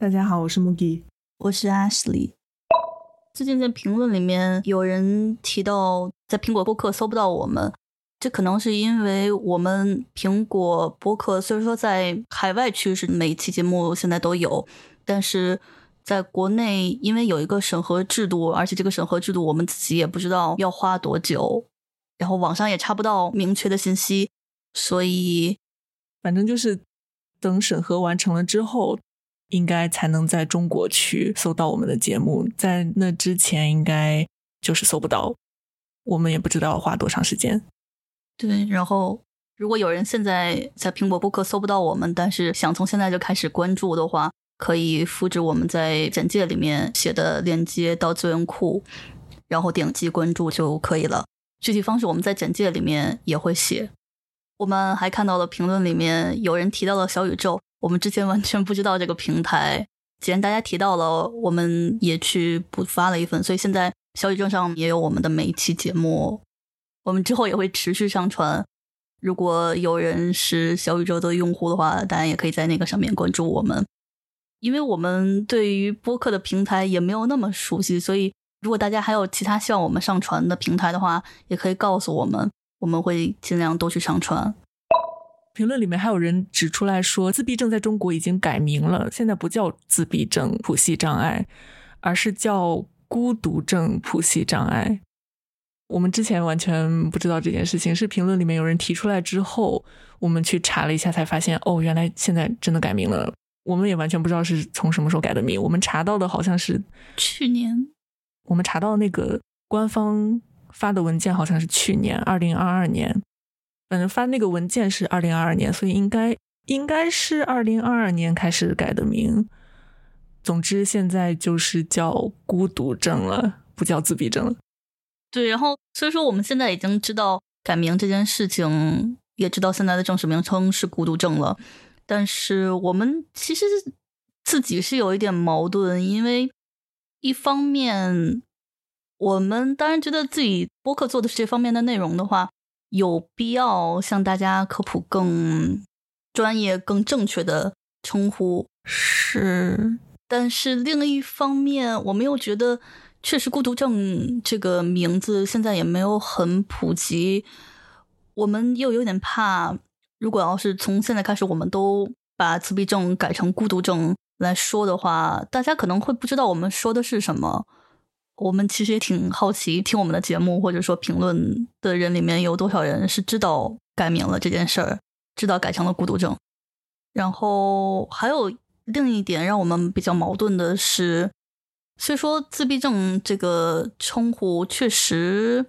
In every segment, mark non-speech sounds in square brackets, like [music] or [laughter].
大家好，我是 Mugi，我是 Ashley。最近在评论里面有人提到，在苹果播客搜不到我们，这可能是因为我们苹果播客虽然说在海外区是每一期节目现在都有，但是在国内因为有一个审核制度，而且这个审核制度我们自己也不知道要花多久，然后网上也查不到明确的信息，所以反正就是等审核完成了之后。应该才能在中国区搜到我们的节目，在那之前应该就是搜不到。我们也不知道花多长时间。对，然后如果有人现在在苹果播客搜不到我们，但是想从现在就开始关注的话，可以复制我们在简介里面写的链接到资源库，然后点击关注就可以了。具体方式我们在简介里面也会写。我们还看到了评论里面有人提到了小宇宙。我们之前完全不知道这个平台，既然大家提到了，我们也去补发了一份，所以现在小宇宙上也有我们的每一期节目。我们之后也会持续上传。如果有人是小宇宙的用户的话，大家也可以在那个上面关注我们。因为我们对于播客的平台也没有那么熟悉，所以如果大家还有其他希望我们上传的平台的话，也可以告诉我们，我们会尽量都去上传。评论里面还有人指出来说，自闭症在中国已经改名了，现在不叫自闭症谱系障碍，而是叫孤独症谱系障碍。我们之前完全不知道这件事情，是评论里面有人提出来之后，我们去查了一下，才发现哦，原来现在真的改名了。我们也完全不知道是从什么时候改的名，我们查到的好像是去年，我们查到那个官方发的文件好像是去年二零二二年。反正发那个文件是二零二二年，所以应该应该是二零二二年开始改的名。总之，现在就是叫孤独症了，不叫自闭症了。对，然后所以说我们现在已经知道改名这件事情，也知道现在的正式名称是孤独症了。但是我们其实自己是有一点矛盾，因为一方面我们当然觉得自己播客做的是这方面的内容的话。有必要向大家科普更专业、更正确的称呼是，但是另一方面，我们又觉得，确实孤独症这个名字现在也没有很普及，我们又有点怕，如果要是从现在开始，我们都把自闭症改成孤独症来说的话，大家可能会不知道我们说的是什么。我们其实也挺好奇，听我们的节目或者说评论的人里面有多少人是知道改名了这件事儿，知道改成了孤独症。然后还有另一点让我们比较矛盾的是，虽说自闭症这个称呼确实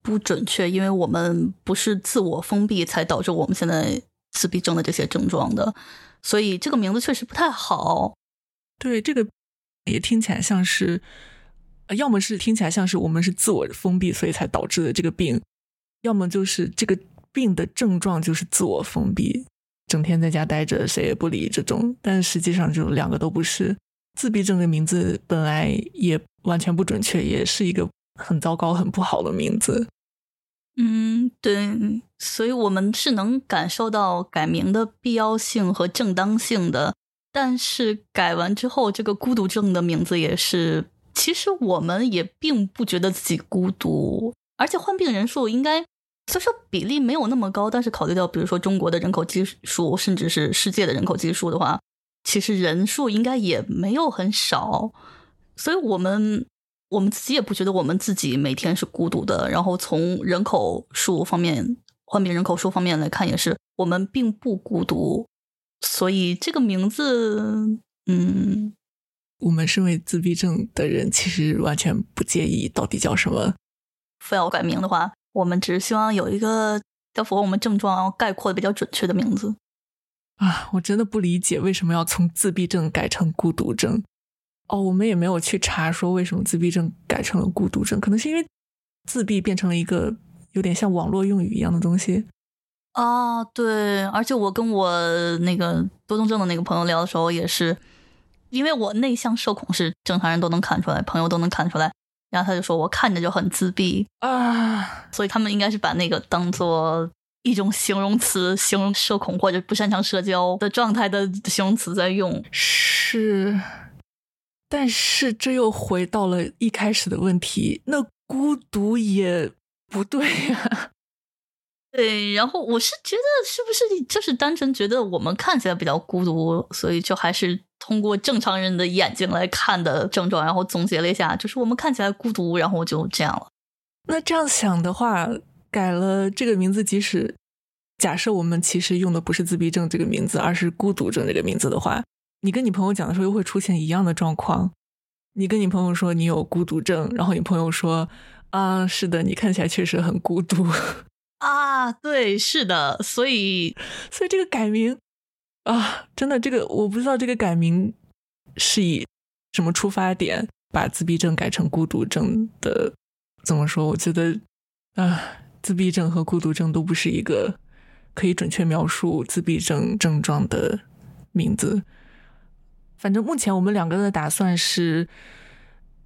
不准确，因为我们不是自我封闭才导致我们现在自闭症的这些症状的，所以这个名字确实不太好。对，这个也听起来像是。要么是听起来像是我们是自我封闭，所以才导致的这个病；要么就是这个病的症状就是自我封闭，整天在家待着，谁也不理这种。但实际上就两个都不是。自闭症的名字本来也完全不准确，也是一个很糟糕、很不好的名字。嗯，对，所以我们是能感受到改名的必要性和正当性的。但是改完之后，这个孤独症的名字也是。其实我们也并不觉得自己孤独，而且患病人数应该虽说比例没有那么高，但是考虑到比如说中国的人口基数，甚至是世界的人口基数的话，其实人数应该也没有很少。所以，我们我们自己也不觉得我们自己每天是孤独的。然后，从人口数方面，患病人口数方面来看，也是我们并不孤独。所以，这个名字，嗯。我们身为自闭症的人，其实完全不介意到底叫什么。非要改名的话，我们只是希望有一个要符合我们症状、然后概括的比较准确的名字。啊，我真的不理解为什么要从自闭症改成孤独症。哦，我们也没有去查说为什么自闭症改成了孤独症，可能是因为自闭变成了一个有点像网络用语一样的东西。啊，对，而且我跟我那个多动症的那个朋友聊的时候也是。因为我内向社恐是正常人都能看出来，朋友都能看出来。然后他就说我看着就很自闭啊，所以他们应该是把那个当做一种形容词形容社恐或者不擅长社交的状态的形容词在用。是，但是这又回到了一开始的问题，那孤独也不对呀。[laughs] 对，然后我是觉得，是不是就是单纯觉得我们看起来比较孤独，所以就还是通过正常人的眼睛来看的症状，然后总结了一下，就是我们看起来孤独，然后就这样了。那这样想的话，改了这个名字，即使假设我们其实用的不是自闭症这个名字，而是孤独症这个名字的话，你跟你朋友讲的时候，又会出现一样的状况。你跟你朋友说你有孤独症，然后你朋友说啊，是的，你看起来确实很孤独。啊，对，是的，所以，所以这个改名啊，真的，这个我不知道这个改名是以什么出发点把自闭症改成孤独症的？怎么说？我觉得啊，自闭症和孤独症都不是一个可以准确描述自闭症症状的名字。反正目前我们两个的打算是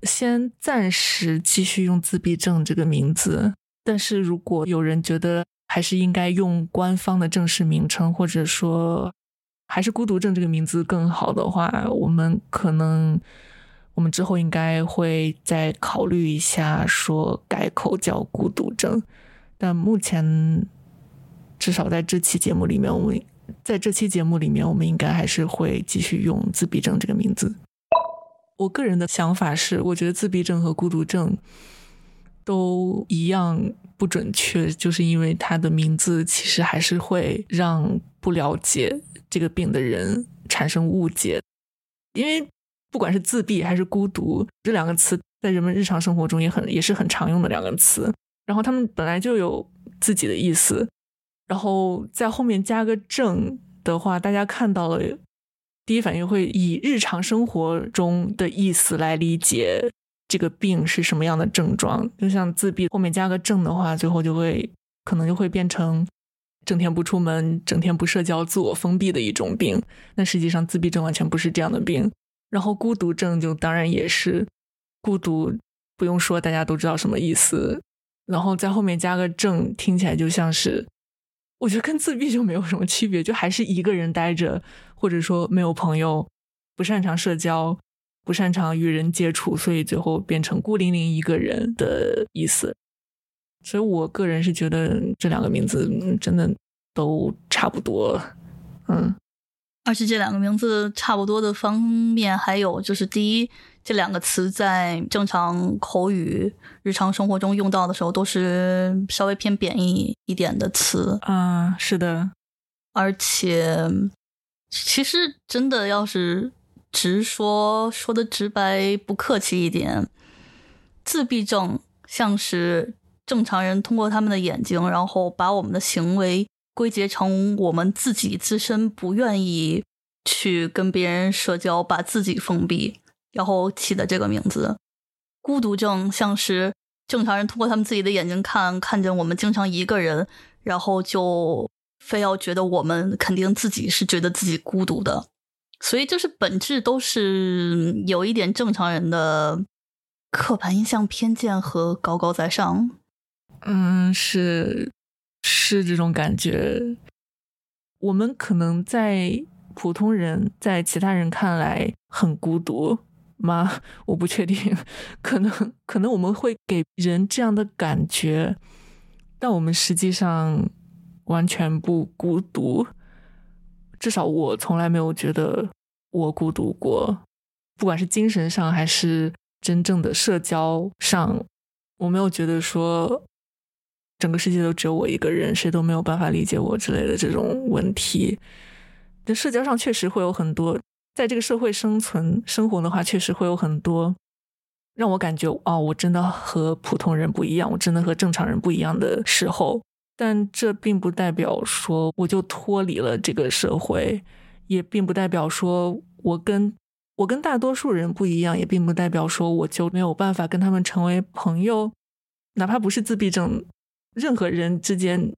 先暂时继续用自闭症这个名字。但是如果有人觉得还是应该用官方的正式名称，或者说还是孤独症这个名字更好的话，我们可能我们之后应该会再考虑一下，说改口叫孤独症。但目前至少在这期节目里面，我们在这期节目里面，我们应该还是会继续用自闭症这个名字。我个人的想法是，我觉得自闭症和孤独症。都一样不准确，就是因为它的名字其实还是会让不了解这个病的人产生误解。因为不管是自闭还是孤独这两个词，在人们日常生活中也很也是很常用的两个词。然后他们本来就有自己的意思，然后在后面加个“症”的话，大家看到了，第一反应会以日常生活中的意思来理解。这个病是什么样的症状？就像自闭后面加个“症”的话，最后就会可能就会变成整天不出门、整天不社交、自我封闭的一种病。那实际上自闭症完全不是这样的病。然后孤独症就当然也是孤独，不用说，大家都知道什么意思。然后在后面加个“症”，听起来就像是我觉得跟自闭就没有什么区别，就还是一个人待着，或者说没有朋友，不擅长社交。不擅长与人接触，所以最后变成孤零零一个人的意思。所以我个人是觉得这两个名字真的都差不多，嗯。而且这两个名字差不多的方面，还有就是第一，这两个词在正常口语、日常生活中用到的时候，都是稍微偏贬义一点的词啊。是的，而且其实真的要是。直说说的直白不客气一点，自闭症像是正常人通过他们的眼睛，然后把我们的行为归结成我们自己自身不愿意去跟别人社交，把自己封闭，然后起的这个名字。孤独症像是正常人通过他们自己的眼睛看，看见我们经常一个人，然后就非要觉得我们肯定自己是觉得自己孤独的。所以就是本质都是有一点正常人的刻板印象、偏见和高高在上。嗯，是是这种感觉。我们可能在普通人在其他人看来很孤独吗？[laughs] 我不确定。可能可能我们会给人这样的感觉，但我们实际上完全不孤独。至少我从来没有觉得我孤独过，不管是精神上还是真正的社交上，我没有觉得说整个世界都只有我一个人，谁都没有办法理解我之类的这种问题。在社交上确实会有很多，在这个社会生存生活的话，确实会有很多让我感觉哦，我真的和普通人不一样，我真的和正常人不一样的时候。但这并不代表说我就脱离了这个社会，也并不代表说我跟我跟大多数人不一样，也并不代表说我就没有办法跟他们成为朋友。哪怕不是自闭症，任何人之间，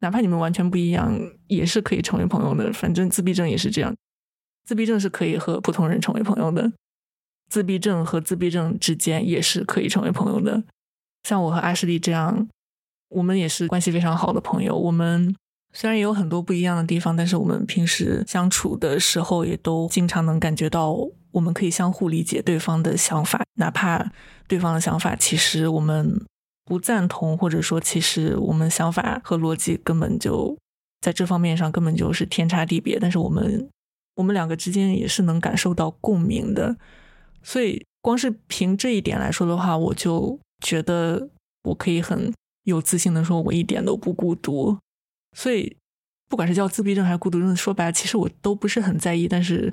哪怕你们完全不一样，也是可以成为朋友的。反正自闭症也是这样，自闭症是可以和普通人成为朋友的，自闭症和自闭症之间也是可以成为朋友的。像我和阿什利这样。我们也是关系非常好的朋友。我们虽然也有很多不一样的地方，但是我们平时相处的时候，也都经常能感觉到我们可以相互理解对方的想法，哪怕对方的想法其实我们不赞同，或者说其实我们想法和逻辑根本就在这方面上根本就是天差地别，但是我们我们两个之间也是能感受到共鸣的，所以光是凭这一点来说的话，我就觉得我可以很有自信的说，我一点都不孤独。所以，不管是叫自闭症还是孤独症，说白了，其实我都不是很在意。但是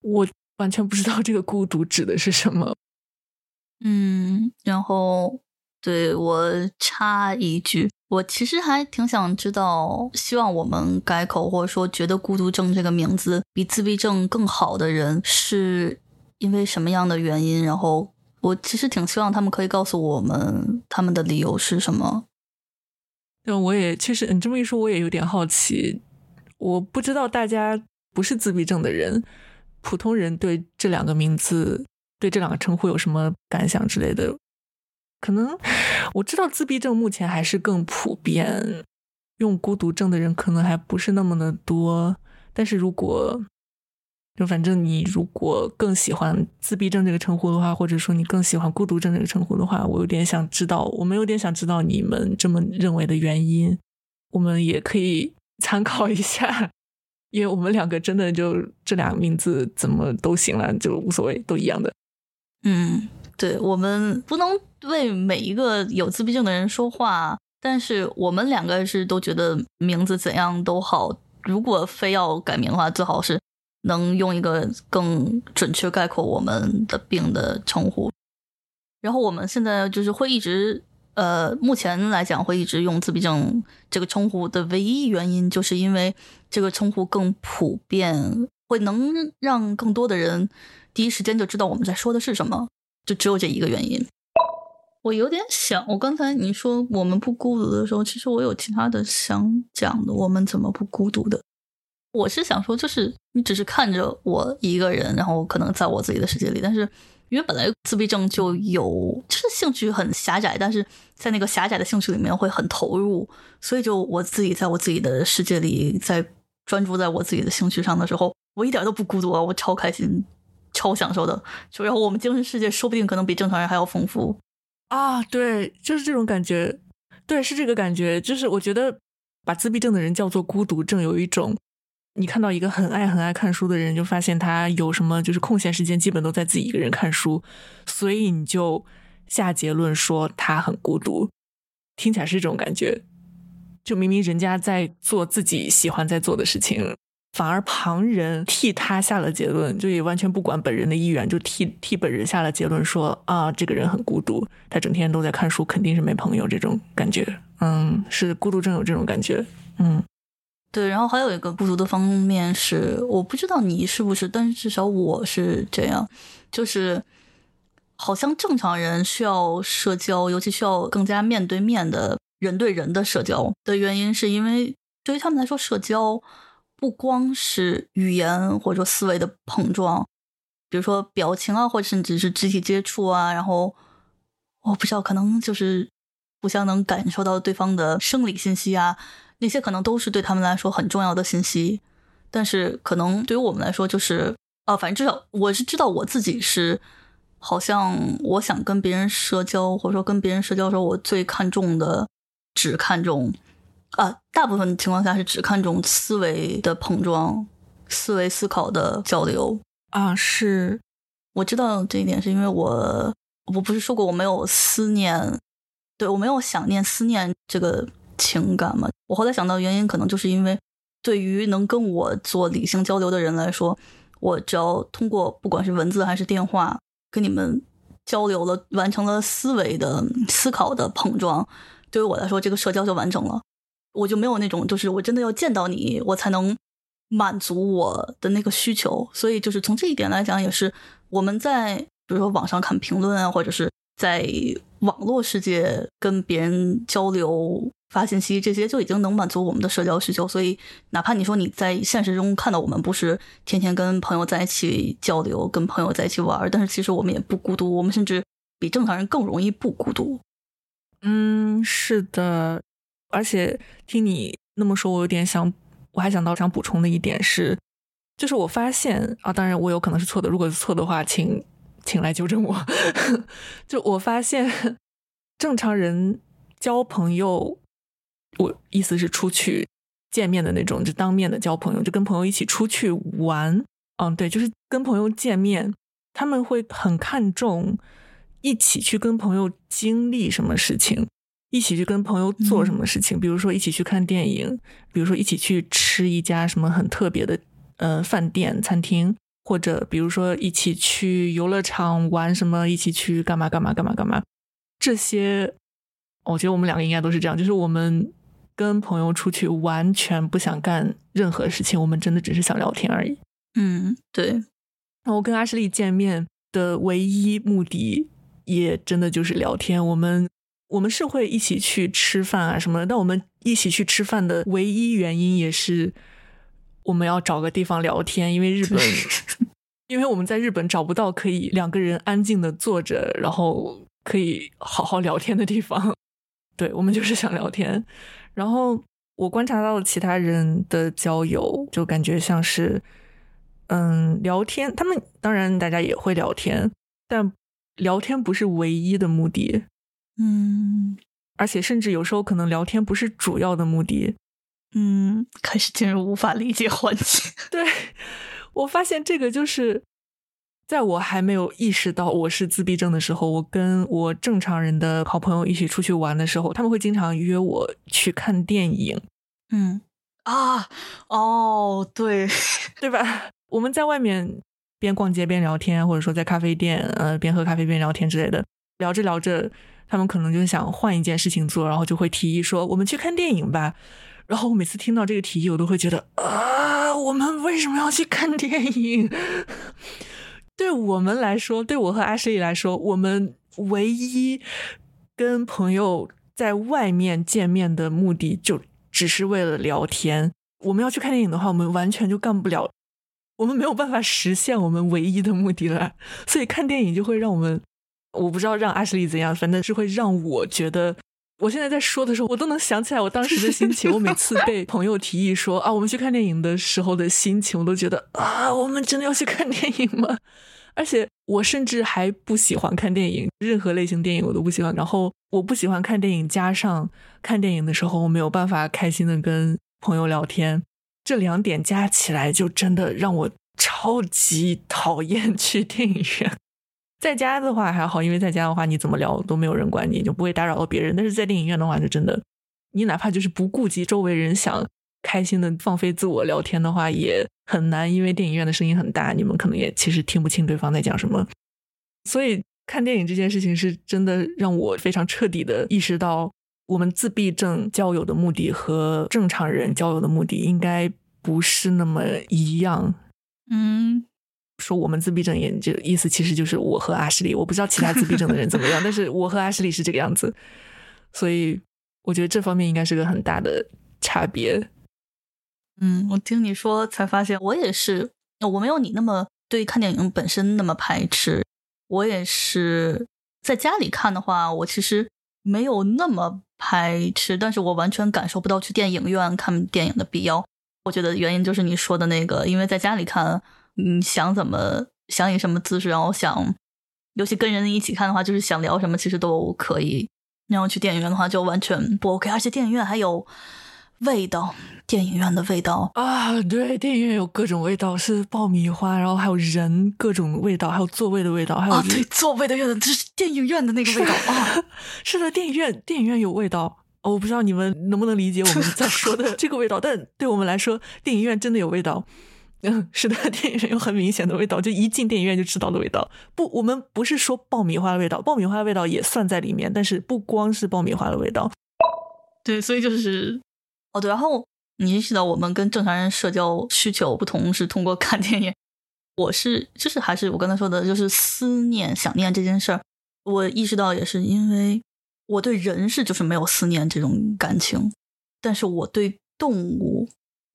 我完全不知道这个孤独指的是什么。嗯，然后对我插一句，我其实还挺想知道，希望我们改口，或者说觉得孤独症这个名字比自闭症更好的人，是因为什么样的原因？然后我其实挺希望他们可以告诉我们他们的理由是什么。对，我也确实，你这么一说，我也有点好奇。我不知道大家不是自闭症的人，普通人对这两个名字、对这两个称呼有什么感想之类的。可能我知道自闭症目前还是更普遍，用孤独症的人可能还不是那么的多。但是如果就反正你如果更喜欢自闭症这个称呼的话，或者说你更喜欢孤独症这个称呼的话，我有点想知道，我们有点想知道你们这么认为的原因，我们也可以参考一下，[laughs] 因为我们两个真的就这俩名字怎么都行了，就无所谓，都一样的。嗯，对，我们不能为每一个有自闭症的人说话，但是我们两个是都觉得名字怎样都好，如果非要改名的话，最好是。能用一个更准确概括我们的病的称呼，然后我们现在就是会一直，呃，目前来讲会一直用自闭症这个称呼的唯一原因，就是因为这个称呼更普遍，会能让更多的人第一时间就知道我们在说的是什么，就只有这一个原因。我有点想，我刚才你说我们不孤独的时候，其实我有其他的想讲的，我们怎么不孤独的？我是想说，就是你只是看着我一个人，然后可能在我自己的世界里，但是因为本来自闭症就有，就是兴趣很狭窄，但是在那个狭窄的兴趣里面会很投入，所以就我自己在我自己的世界里，在专注在我自己的兴趣上的时候，我一点都不孤独啊，我超开心，超享受的。就然后我们精神世界说不定可能比正常人还要丰富啊！对，就是这种感觉，对，是这个感觉，就是我觉得把自闭症的人叫做孤独症，有一种。你看到一个很爱很爱看书的人，就发现他有什么就是空闲时间基本都在自己一个人看书，所以你就下结论说他很孤独，听起来是这种感觉。就明明人家在做自己喜欢在做的事情，反而旁人替他下了结论，就也完全不管本人的意愿，就替替本人下了结论说啊，这个人很孤独，他整天都在看书，肯定是没朋友这种感觉。嗯，是孤独症有这种感觉。嗯。对，然后还有一个不足的方面是，我不知道你是不是，但是至少我是这样，就是好像正常人需要社交，尤其需要更加面对面的人对人的社交的原因，是因为对于他们来说，社交不光是语言或者说思维的碰撞，比如说表情啊，或者甚至是肢体接触啊，然后我不知道，可能就是互相能感受到对方的生理信息啊。那些可能都是对他们来说很重要的信息，但是可能对于我们来说，就是啊，反正至少我是知道我自己是，好像我想跟别人社交，或者说跟别人社交的时候，我最看重的只看重啊，大部分情况下是只看重思维的碰撞、思维思考的交流啊。是，我知道这一点，是因为我我不是说过我没有思念，对我没有想念思念这个。情感嘛，我后来想到原因，可能就是因为对于能跟我做理性交流的人来说，我只要通过不管是文字还是电话跟你们交流了，完成了思维的思考的碰撞，对于我来说，这个社交就完成了。我就没有那种就是我真的要见到你，我才能满足我的那个需求。所以就是从这一点来讲，也是我们在比如说网上看评论啊，或者是在网络世界跟别人交流。发信息这些就已经能满足我们的社交需求，所以哪怕你说你在现实中看到我们不是天天跟朋友在一起交流、跟朋友在一起玩，但是其实我们也不孤独，我们甚至比正常人更容易不孤独。嗯，是的，而且听你那么说，我有点想，我还想到想补充的一点是，就是我发现啊，当然我有可能是错的，如果是错的话，请请来纠正我。[laughs] 就我发现，正常人交朋友，我意思是出去见面的那种，就当面的交朋友，就跟朋友一起出去玩。嗯，对，就是跟朋友见面，他们会很看重一起去跟朋友经历什么事情，一起去跟朋友做什么事情，比如说一起去看电影，比如说一起去吃一家什么很特别的呃饭店餐厅，或者比如说一起去游乐场玩什么，一起去干嘛干嘛干嘛干嘛。这些，我觉得我们两个应该都是这样，就是我们跟朋友出去完全不想干任何事情，我们真的只是想聊天而已。嗯，对。我跟阿什利见面的唯一目的，也真的就是聊天。我们我们是会一起去吃饭啊什么的，但我们一起去吃饭的唯一原因，也是我们要找个地方聊天。因为日本，[laughs] 因为我们在日本找不到可以两个人安静的坐着，然后可以好好聊天的地方。对我们就是想聊天。然后我观察到了其他人的交友，就感觉像是。嗯，聊天，他们当然大家也会聊天，但聊天不是唯一的目的。嗯，而且甚至有时候可能聊天不是主要的目的。嗯，开始进入无法理解环节。[laughs] 对我发现这个就是在我还没有意识到我是自闭症的时候，我跟我正常人的好朋友一起出去玩的时候，他们会经常约我去看电影。嗯啊，哦，对，[laughs] 对吧？我们在外面边逛街边聊天，或者说在咖啡店，呃，边喝咖啡边聊天之类的，聊着聊着，他们可能就想换一件事情做，然后就会提议说：“我们去看电影吧。”然后我每次听到这个提议，我都会觉得啊，我们为什么要去看电影？[laughs] 对我们来说，对我和阿诗里来说，我们唯一跟朋友在外面见面的目的，就只是为了聊天。我们要去看电影的话，我们完全就干不了。我们没有办法实现我们唯一的目的了，所以看电影就会让我们，我不知道让阿什利怎样，反正是会让我觉得，我现在在说的时候，我都能想起来我当时的心情。我每次被朋友提议说啊，我们去看电影的时候的心情，我都觉得啊，我们真的要去看电影吗？而且我甚至还不喜欢看电影，任何类型电影我都不喜欢。然后我不喜欢看电影，加上看电影的时候我没有办法开心的跟朋友聊天。这两点加起来，就真的让我超级讨厌去电影院。在家的话还好，因为在家的话你怎么聊都没有人管你，就不会打扰到别人。但是在电影院的话，就真的，你哪怕就是不顾及周围人，想开心的放飞自我聊天的话，也很难，因为电影院的声音很大，你们可能也其实听不清对方在讲什么。所以看电影这件事情，是真的让我非常彻底的意识到。我们自闭症交友的目的和正常人交友的目的应该不是那么一样。嗯，说我们自闭症也就意思其实就是我和阿什利，我不知道其他自闭症的人怎么样，[laughs] 但是我和阿什利是这个样子，所以我觉得这方面应该是个很大的差别。嗯，我听你说才发现，我也是，我没有你那么对看电影本身那么排斥，我也是在家里看的话，我其实没有那么。排斥，但是我完全感受不到去电影院看电影的必要。我觉得原因就是你说的那个，因为在家里看，你想怎么想以什么姿势，然后想，尤其跟人一起看的话，就是想聊什么其实都可以。然后去电影院的话就完全不 OK，而且电影院还有。味道，电影院的味道啊！对，电影院有各种味道，是爆米花，然后还有人，各种味道，还有座位的味道，还有对座位的味道，就是电影院的那个味道啊！[laughs] 是的，电影院，电影院有味道。我不知道你们能不能理解我们在说的 [laughs] 这个味道，但对我们来说，电影院真的有味道。嗯，[laughs] 是的，电影院有很明显的味道，就一进电影院就知道的味道。不，我们不是说爆米花的味道，爆米花的味道也算在里面，但是不光是爆米花的味道。对，所以就是。哦对，然后你意识到我们跟正常人社交需求不同，是通过看电影。我是就是还是我刚才说的，就是思念、想念这件事儿。我意识到也是因为我对人是就是没有思念这种感情，但是我对动物，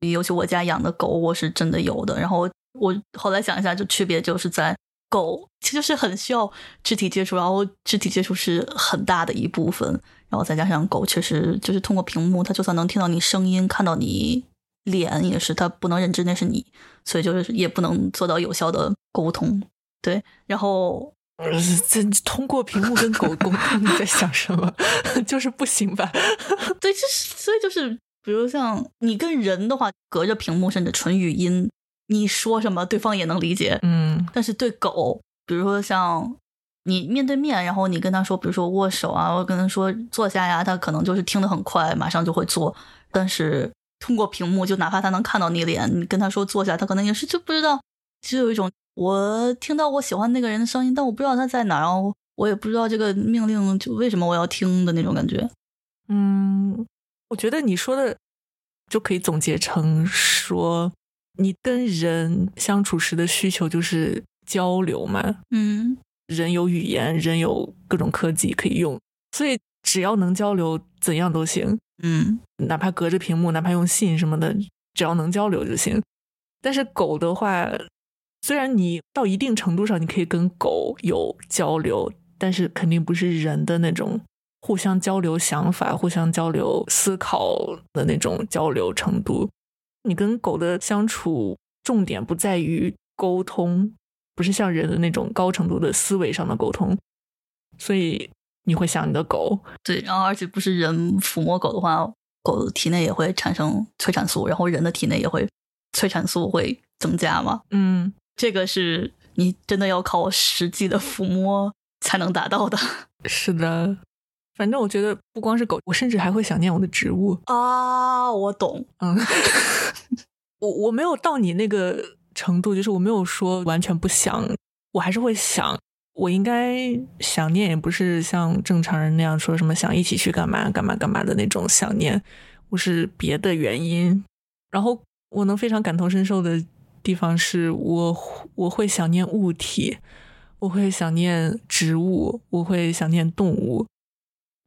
尤其我家养的狗，我是真的有的。然后我后来想一下，就区别就是在狗其实是很需要肢体接触，然后肢体接触是很大的一部分。然后再加上狗，确实就是通过屏幕，它就算能听到你声音，看到你脸，也是它不能认知那是你，所以就是也不能做到有效的沟通。对，然后呃这通过屏幕跟狗沟通，你在想什么？[laughs] 就是不行吧？[laughs] 对，就是所以就是，比如像你跟人的话，隔着屏幕甚至纯语音，你说什么对方也能理解。嗯但是对狗，比如说像你面对面，然后你跟他说，比如说握手啊，我跟他说坐下呀，他可能就是听得很快，马上就会做。但是通过屏幕，就哪怕他能看到你脸，你跟他说坐下，他可能也是就不知道，就有一种我听到我喜欢那个人的声音，但我不知道他在哪儿，然后我也不知道这个命令就为什么我要听的那种感觉。嗯，我觉得你说的就可以总结成说，你跟人相处时的需求就是交流嘛。嗯人有语言，人有各种科技可以用，所以只要能交流，怎样都行。嗯哪怕隔着屏幕，哪怕用信什么的，只要能交流就行。但是狗的话，虽然你到一定程度上你可以跟狗有交流，但是肯定不是人的那种互相交流想法、互相交流思考的那种交流程度。你跟狗的相处重点不在于沟通，不是像人的那种高程度的思维上的沟通，所以你会想你的狗，对，然后而且不是人抚摸狗的话，狗体内也会产生催产素，然后人的体内也会催产素会增加嘛。嗯，这个是你真的要靠实际的抚摸才能达到的是的，反正我觉得不光是狗，我甚至还会想念我的植物。啊！我懂，嗯，[laughs] 我我没有到你那个程度，就是我没有说完全不想，我还是会想。我应该想念，也不是像正常人那样说什么想一起去干嘛干嘛干嘛的那种想念，我是别的原因。然后我能非常感同身受的地方是我我会想念物体，我会想念植物，我会想念动物。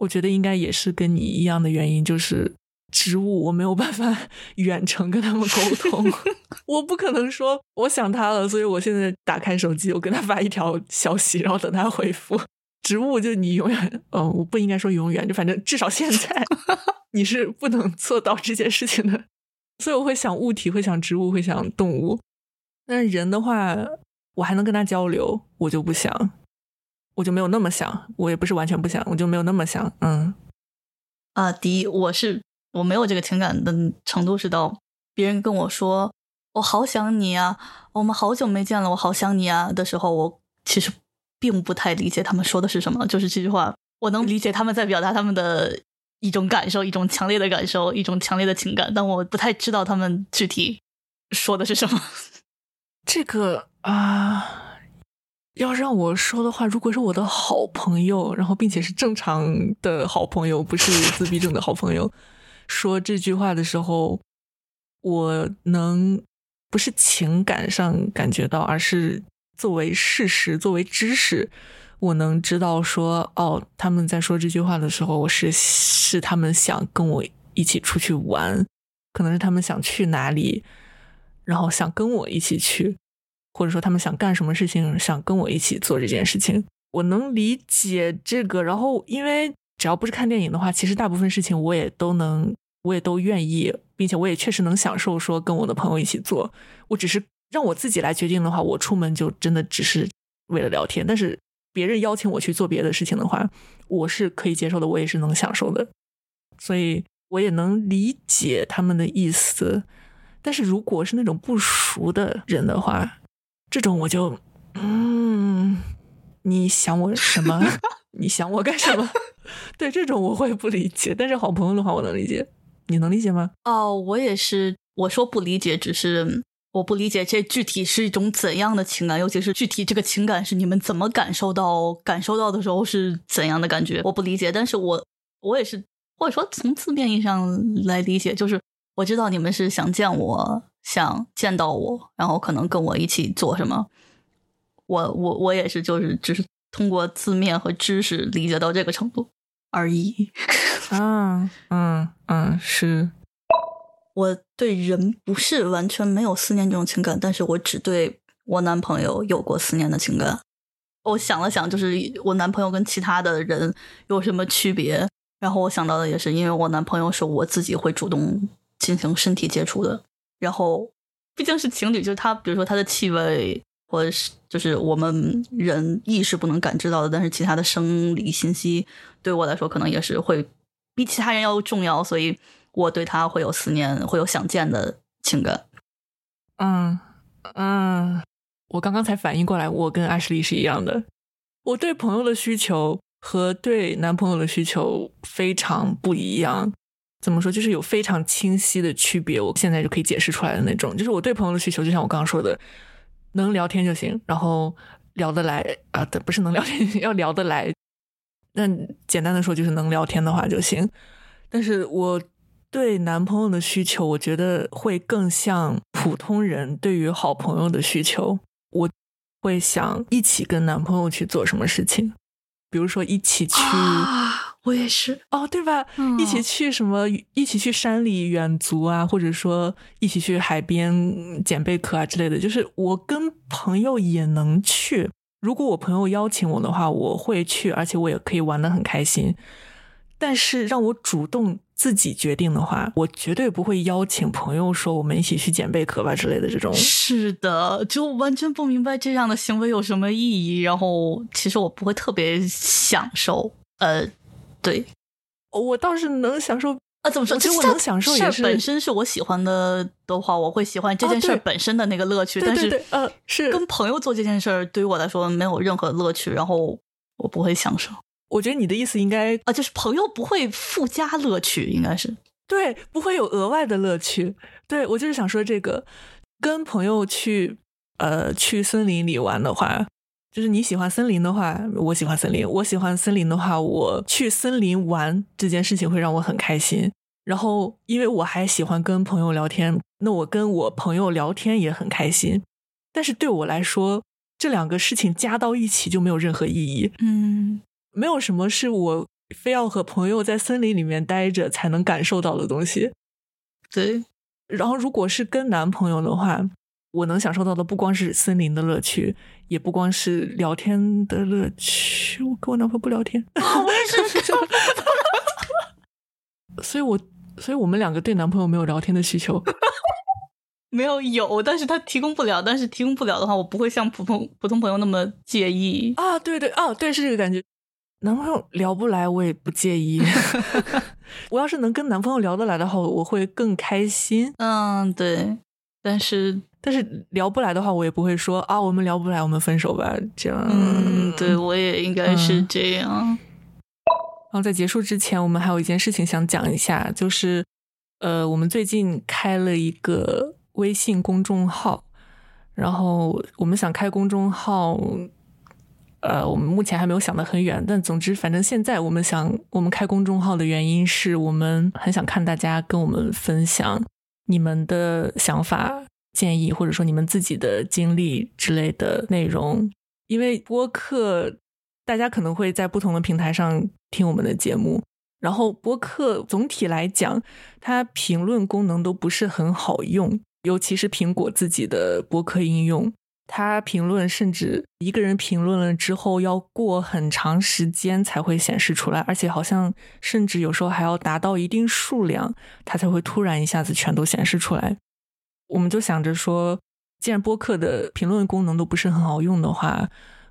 我觉得应该也是跟你一样的原因，就是植物我没有办法 [laughs] 远程跟他们沟通，[laughs] 我不可能说我想他了，所以我现在打开手机，我跟他发一条消息，然后等他回复。植物就你永远，嗯，我不应该说永远，就反正至少现在 [laughs] 你是不能做到这件事情的，所以我会想物体，会想植物，会想动物。但是人的话，我还能跟他交流，我就不想，我就没有那么想，我也不是完全不想，我就没有那么想，嗯啊，第一，我是我没有这个情感的程度是到别人跟我说我好想你啊，我们好久没见了，我好想你啊的时候，我其实并不太理解他们说的是什么。就是这句话，我能理解他们在表达他们的一种感受，一种强烈的感受，一种强烈的情感，但我不太知道他们具体说的是什么。[laughs] 这个啊，要让我说的话，如果是我的好朋友，然后并且是正常的好朋友，不是自闭症的好朋友，说这句话的时候，我能不是情感上感觉到，而是作为事实、作为知识，我能知道说，哦，他们在说这句话的时候，我是是他们想跟我一起出去玩，可能是他们想去哪里。然后想跟我一起去，或者说他们想干什么事情，想跟我一起做这件事情，我能理解这个。然后，因为只要不是看电影的话，其实大部分事情我也都能，我也都愿意，并且我也确实能享受说跟我的朋友一起做。我只是让我自己来决定的话，我出门就真的只是为了聊天。但是别人邀请我去做别的事情的话，我是可以接受的，我也是能享受的，所以我也能理解他们的意思。但是如果是那种不熟的人的话，这种我就，嗯，你想我什么？[laughs] 你想我干什么？[laughs] 对这种我会不理解。但是好朋友的话，我能理解。你能理解吗？哦，我也是。我说不理解，只是我不理解这具体是一种怎样的情感，尤其是具体这个情感是你们怎么感受到、感受到的时候是怎样的感觉，我不理解。但是我我也是，或者说从字面意义上来理解，就是。我知道你们是想见我，想见到我，然后可能跟我一起做什么。我我我也是，就是只是通过字面和知识理解到这个程度而已。[laughs] 啊，嗯嗯，是。我对人不是完全没有思念这种情感，但是我只对我男朋友有过思念的情感。我想了想，就是我男朋友跟其他的人有什么区别。然后我想到的也是，因为我男朋友是我自己会主动进行身体接触的，然后毕竟是情侣，就是他，比如说他的气味，或者是就是我们人意识不能感知到的，但是其他的生理信息对我来说可能也是会比其他人要重要，所以我对他会有思念，会有想见的情感。嗯嗯，我刚刚才反应过来，我跟阿什利是一样的。我对朋友的需求和对男朋友的需求非常不一样。怎么说？就是有非常清晰的区别。我现在就可以解释出来的那种。就是我对朋友的需求，就像我刚刚说的，能聊天就行，然后聊得来啊，不是能聊天，要聊得来。那简单的说，就是能聊天的话就行。但是我对男朋友的需求，我觉得会更像普通人对于好朋友的需求。我。会想一起跟男朋友去做什么事情，比如说一起去，我也是哦，对吧？一起去什么？一起去山里远足啊，或者说一起去海边捡贝壳啊之类的。就是我跟朋友也能去，如果我朋友邀请我的话，我会去，而且我也可以玩的很开心。但是让我主动。自己决定的话，我绝对不会邀请朋友说我们一起去捡贝壳吧之类的这种。是的，就完全不明白这样的行为有什么意义。然后，其实我不会特别享受。呃，对，我倒是能享受啊。怎么说？其实我能享受也是本身是我喜欢的的话，我会喜欢这件事本身的那个乐趣。但是，呃，是跟朋友做这件事儿，对于我来说没有任何乐趣，然后我不会享受。我觉得你的意思应该啊，就是朋友不会附加乐趣，应该是对，不会有额外的乐趣。对我就是想说这个，跟朋友去呃去森林里玩的话，就是你喜欢森林的话，我喜欢森林；我喜欢森林的话，我去森林玩这件事情会让我很开心。然后因为我还喜欢跟朋友聊天，那我跟我朋友聊天也很开心。但是对我来说，这两个事情加到一起就没有任何意义。嗯。没有什么是我非要和朋友在森林里面待着才能感受到的东西。对，然后如果是跟男朋友的话，我能享受到的不光是森林的乐趣，也不光是聊天的乐趣。我跟我男朋友不聊天，我也是。[laughs] 所以，我所以我们两个对男朋友没有聊天的需求。[laughs] 没有有，但是他提供不了。但是提供不了的话，我不会像普通普通朋友那么介意啊。对对，啊，对，是这个感觉。男朋友聊不来，我也不介意。[laughs] 我要是能跟男朋友聊得来的话，我会更开心。嗯，对。但是，但是聊不来的话，我也不会说啊，我们聊不来，我们分手吧。这样，嗯，对我也应该是这样。然后在结束之前，我们还有一件事情想讲一下，就是呃，我们最近开了一个微信公众号，然后我们想开公众号。呃，我们目前还没有想得很远，但总之，反正现在我们想，我们开公众号的原因是我们很想看大家跟我们分享你们的想法、建议，或者说你们自己的经历之类的内容。因为播客，大家可能会在不同的平台上听我们的节目，然后播客总体来讲，它评论功能都不是很好用，尤其是苹果自己的播客应用。他评论，甚至一个人评论了之后，要过很长时间才会显示出来，而且好像甚至有时候还要达到一定数量，它才会突然一下子全都显示出来。我们就想着说，既然播客的评论功能都不是很好用的话，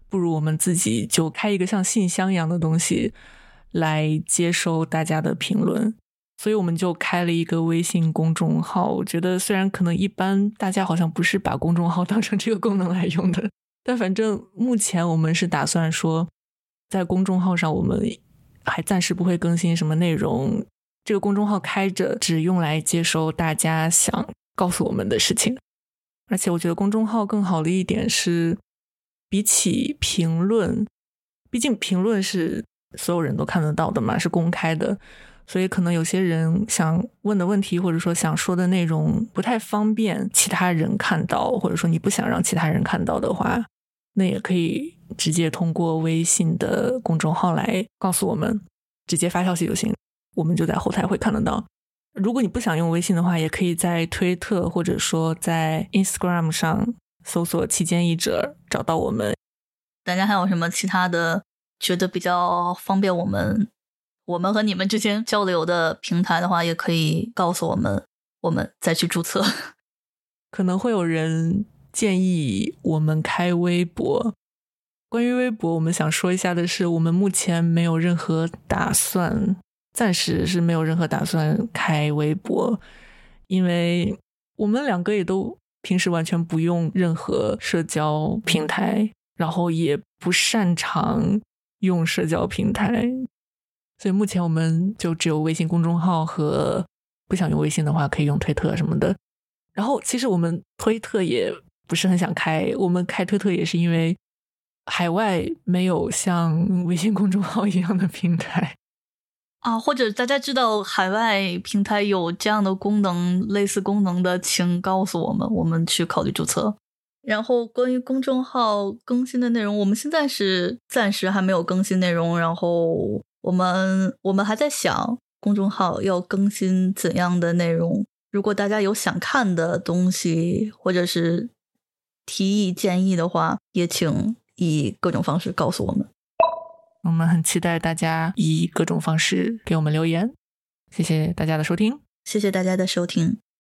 不如我们自己就开一个像信箱一样的东西，来接收大家的评论。所以我们就开了一个微信公众号。我觉得虽然可能一般大家好像不是把公众号 [laughs] 当成这个功能来用的，但反正目前我们是打算说，在公众号上我们还暂时不会更新什么内容。这个公众号开着，只用来接收大家想告诉我们的事情。而且我觉得公众号更好的一点是，比起评论，毕竟评论是所有人都看得到的嘛，是公开的。所以，可能有些人想问的问题，或者说想说的内容不太方便其他人看到，或者说你不想让其他人看到的话，那也可以直接通过微信的公众号来告诉我们，直接发消息就行，我们就在后台会看得到。如果你不想用微信的话，也可以在推特或者说在 Instagram 上搜索“期间译者”找到我们。大家还有什么其他的觉得比较方便我们？我们和你们之间交流的平台的话，也可以告诉我们，我们再去注册。[laughs] 可能会有人建议我们开微博。关于微博，我们想说一下的是，我们目前没有任何打算，暂时是没有任何打算开微博，因为我们两个也都平时完全不用任何社交平台，然后也不擅长用社交平台。所以目前我们就只有微信公众号和不想用微信的话可以用推特什么的。然后其实我们推特也不是很想开，我们开推特也是因为海外没有像微信公众号一样的平台啊，或者大家知道海外平台有这样的功能、类似功能的，请告诉我们，我们去考虑注册。然后关于公众号更新的内容，我们现在是暂时还没有更新内容，然后。我们我们还在想公众号要更新怎样的内容。如果大家有想看的东西，或者是提议建议的话，也请以各种方式告诉我们。我们很期待大家以各种方式给我们留言。谢谢大家的收听，谢谢大家的收听。